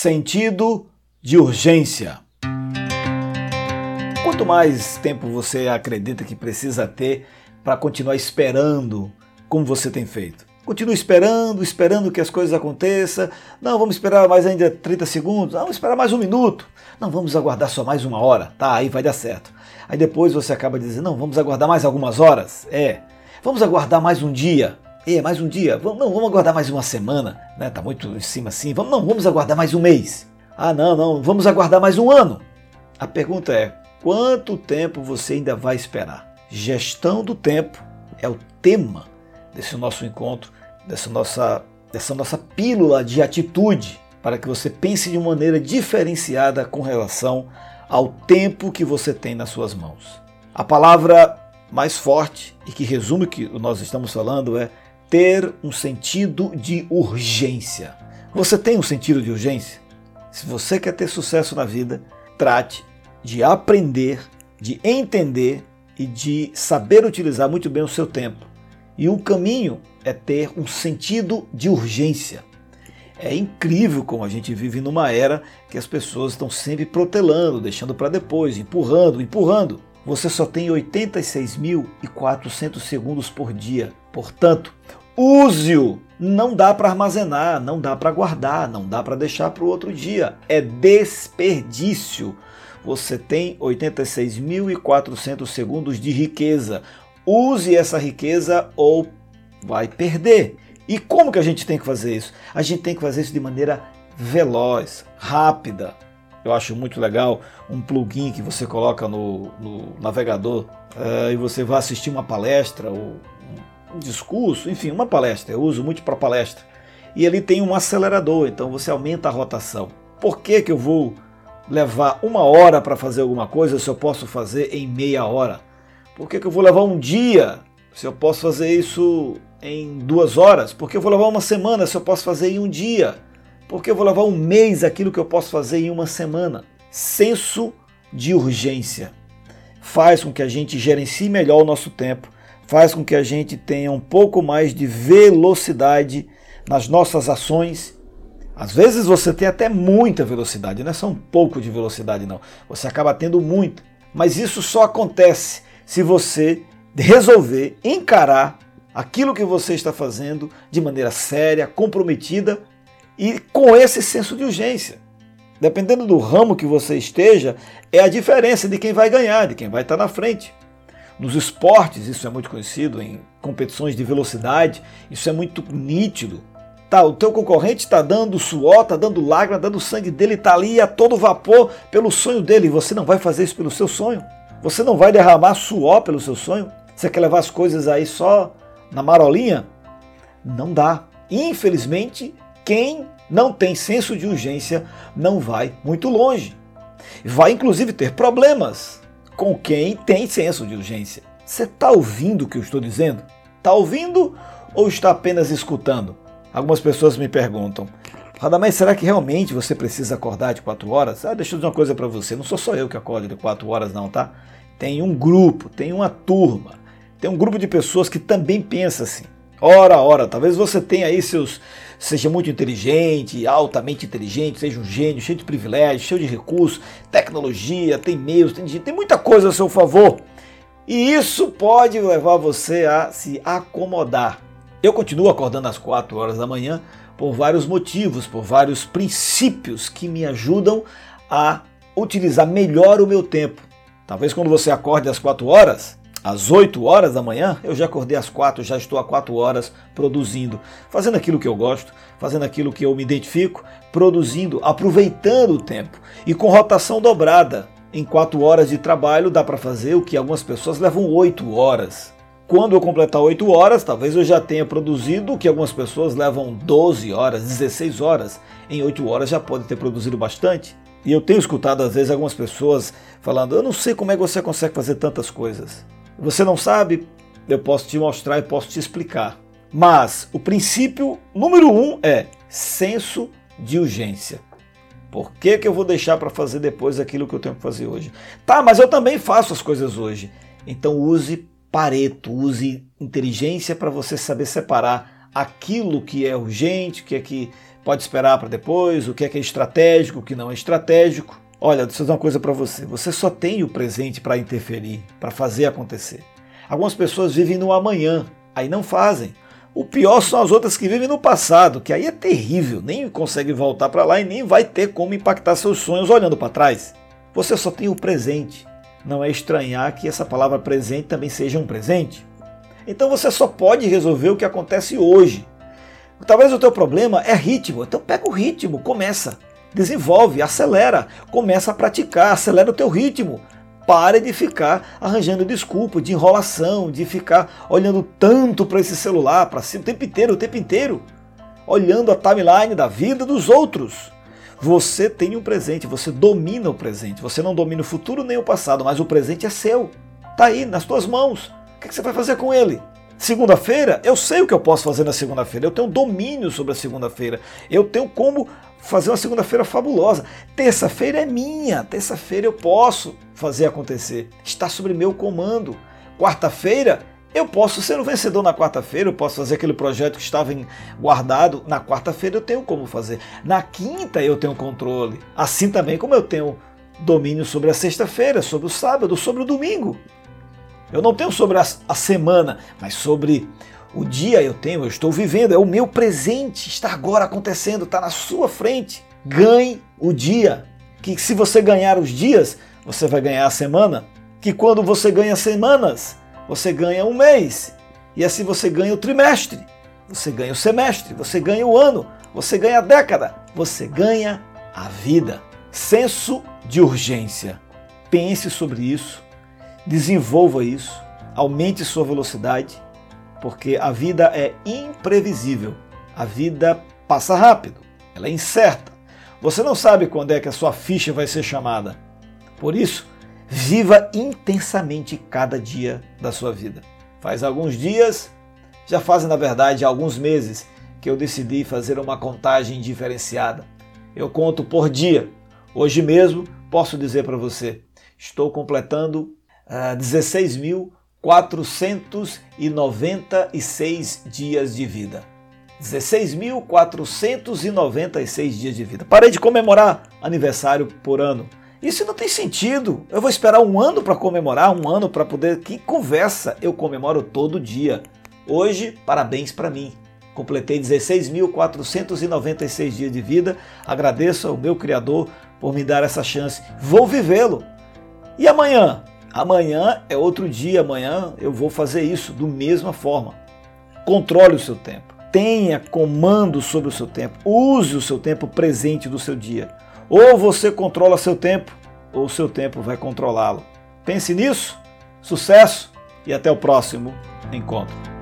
Sentido de urgência. Quanto mais tempo você acredita que precisa ter para continuar esperando como você tem feito? Continue esperando, esperando que as coisas aconteçam. Não, vamos esperar mais ainda 30 segundos. Não, vamos esperar mais um minuto. Não, vamos aguardar só mais uma hora. Tá, aí vai dar certo. Aí depois você acaba dizendo, não, vamos aguardar mais algumas horas. É. Vamos aguardar mais um dia. É, mais um dia. Vamos, não, vamos aguardar mais uma semana. Né? Tá muito em cima assim. Vamos, não, vamos aguardar mais um mês. Ah, não, não, vamos aguardar mais um ano. A pergunta é: quanto tempo você ainda vai esperar? Gestão do tempo é o tema desse nosso encontro, dessa nossa, dessa nossa pílula de atitude, para que você pense de maneira diferenciada com relação ao tempo que você tem nas suas mãos. A palavra mais forte e que resume o que nós estamos falando é ter um sentido de urgência. Você tem um sentido de urgência? Se você quer ter sucesso na vida, trate de aprender, de entender e de saber utilizar muito bem o seu tempo. E o caminho é ter um sentido de urgência. É incrível como a gente vive numa era que as pessoas estão sempre protelando, deixando para depois, empurrando, empurrando. Você só tem 86.400 segundos por dia. Portanto, use-o. Não dá para armazenar, não dá para guardar, não dá para deixar para o outro dia. É desperdício. Você tem 86.400 segundos de riqueza. Use essa riqueza ou vai perder. E como que a gente tem que fazer isso? A gente tem que fazer isso de maneira veloz, rápida. Eu acho muito legal um plugin que você coloca no, no navegador uh, e você vai assistir uma palestra ou um discurso, enfim, uma palestra. Eu uso muito para palestra. E ele tem um acelerador, então você aumenta a rotação. Por que, que eu vou levar uma hora para fazer alguma coisa se eu posso fazer em meia hora? Por que, que eu vou levar um dia se eu posso fazer isso em duas horas? Porque eu vou levar uma semana se eu posso fazer em um dia? Porque eu vou levar um mês aquilo que eu posso fazer em uma semana? Senso de urgência faz com que a gente gerencie melhor o nosso tempo, faz com que a gente tenha um pouco mais de velocidade nas nossas ações. Às vezes você tem até muita velocidade, não é só um pouco de velocidade, não. Você acaba tendo muito. Mas isso só acontece se você resolver encarar aquilo que você está fazendo de maneira séria, comprometida e com esse senso de urgência. Dependendo do ramo que você esteja, é a diferença de quem vai ganhar, de quem vai estar na frente. Nos esportes, isso é muito conhecido, em competições de velocidade, isso é muito nítido. Tá, o teu concorrente está dando suor, está dando lágrima, dando sangue dele, está ali a todo vapor pelo sonho dele. Você não vai fazer isso pelo seu sonho. Você não vai derramar suor pelo seu sonho. Você quer levar as coisas aí só na marolinha? Não dá. Infelizmente, quem não tem senso de urgência não vai muito longe. Vai inclusive ter problemas com quem tem senso de urgência. Você está ouvindo o que eu estou dizendo? Está ouvindo ou está apenas escutando? Algumas pessoas me perguntam, Radamés, será que realmente você precisa acordar de 4 horas? Ah, deixa eu dizer uma coisa para você, não sou só eu que acordo de 4 horas não, tá? Tem um grupo, tem uma turma, tem um grupo de pessoas que também pensa assim. Ora, ora, talvez você tenha aí seus. seja muito inteligente, altamente inteligente, seja um gênio, cheio de privilégios, cheio de recursos, tecnologia, tem meios, tem, tem muita coisa a seu favor. E isso pode levar você a se acomodar. Eu continuo acordando às 4 horas da manhã por vários motivos, por vários princípios que me ajudam a utilizar melhor o meu tempo. Talvez quando você acorde às 4 horas, às 8 horas da manhã, eu já acordei às 4, já estou há 4 horas produzindo, fazendo aquilo que eu gosto, fazendo aquilo que eu me identifico, produzindo, aproveitando o tempo e com rotação dobrada. Em 4 horas de trabalho dá para fazer o que algumas pessoas levam 8 horas. Quando eu completar 8 horas, talvez eu já tenha produzido o que algumas pessoas levam 12 horas, 16 horas. Em 8 horas já pode ter produzido bastante. E eu tenho escutado às vezes algumas pessoas falando: Eu não sei como é que você consegue fazer tantas coisas. Você não sabe? Eu posso te mostrar e posso te explicar. Mas o princípio número um é senso de urgência. Por que, que eu vou deixar para fazer depois aquilo que eu tenho que fazer hoje? Tá, mas eu também faço as coisas hoje. Então use Pareto, use inteligência para você saber separar aquilo que é urgente, o que é que pode esperar para depois, o que é que é estratégico, o que não é estratégico. Olha, deixa eu dizer uma coisa para você. Você só tem o presente para interferir, para fazer acontecer. Algumas pessoas vivem no amanhã, aí não fazem. O pior são as outras que vivem no passado, que aí é terrível, nem consegue voltar para lá e nem vai ter como impactar seus sonhos olhando para trás. Você só tem o presente. Não é estranhar que essa palavra presente também seja um presente. Então você só pode resolver o que acontece hoje. Talvez o teu problema é ritmo, então pega o ritmo, começa, desenvolve, acelera, começa a praticar, acelera o teu ritmo. Pare de ficar arranjando desculpa, de enrolação, de ficar olhando tanto para esse celular, para cima, o tempo inteiro, o tempo inteiro, olhando a timeline da vida dos outros. Você tem um presente, você domina o presente. Você não domina o futuro nem o passado, mas o presente é seu. Está aí, nas tuas mãos. O que você vai fazer com ele? Segunda-feira, eu sei o que eu posso fazer na segunda-feira. Eu tenho domínio sobre a segunda-feira. Eu tenho como fazer uma segunda-feira fabulosa. Terça-feira é minha. Terça-feira eu posso fazer acontecer. Está sobre meu comando. Quarta-feira eu posso ser o vencedor na quarta-feira, eu posso fazer aquele projeto que estava guardado. Na quarta-feira eu tenho como fazer. Na quinta eu tenho controle. Assim também como eu tenho domínio sobre a sexta-feira, sobre o sábado, sobre o domingo. Eu não tenho sobre a, a semana, mas sobre o dia eu tenho, eu estou vivendo, é o meu presente, está agora acontecendo, está na sua frente. Ganhe o dia. Que se você ganhar os dias, você vai ganhar a semana. Que quando você ganha semanas, você ganha um mês. E assim você ganha o trimestre, você ganha o semestre, você ganha o ano, você ganha a década, você ganha a vida. Senso de urgência. Pense sobre isso, desenvolva isso, aumente sua velocidade, porque a vida é imprevisível. A vida passa rápido, ela é incerta. Você não sabe quando é que a sua ficha vai ser chamada. Por isso, Viva intensamente cada dia da sua vida. Faz alguns dias, já fazem na verdade alguns meses, que eu decidi fazer uma contagem diferenciada. Eu conto por dia. Hoje mesmo posso dizer para você, estou completando uh, ah, 16.496 dias de vida. 16.496 dias de vida. Parei de comemorar aniversário por ano. Isso não tem sentido. Eu vou esperar um ano para comemorar, um ano para poder. Que conversa! Eu comemoro todo dia. Hoje, parabéns para mim. Completei 16.496 dias de vida. Agradeço ao meu Criador por me dar essa chance. Vou vivê-lo. E amanhã? Amanhã é outro dia. Amanhã eu vou fazer isso do mesma forma. Controle o seu tempo. Tenha comando sobre o seu tempo. Use o seu tempo presente do seu dia. Ou você controla seu tempo, ou seu tempo vai controlá-lo. Pense nisso, sucesso e até o próximo encontro.